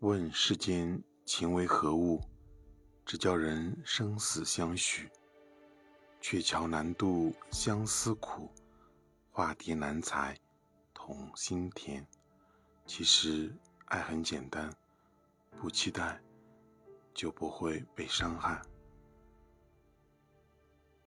问世间情为何物，只叫人生死相许。鹊桥难渡相思苦，化蝶难裁同心甜。其实爱很简单，不期待就不会被伤害。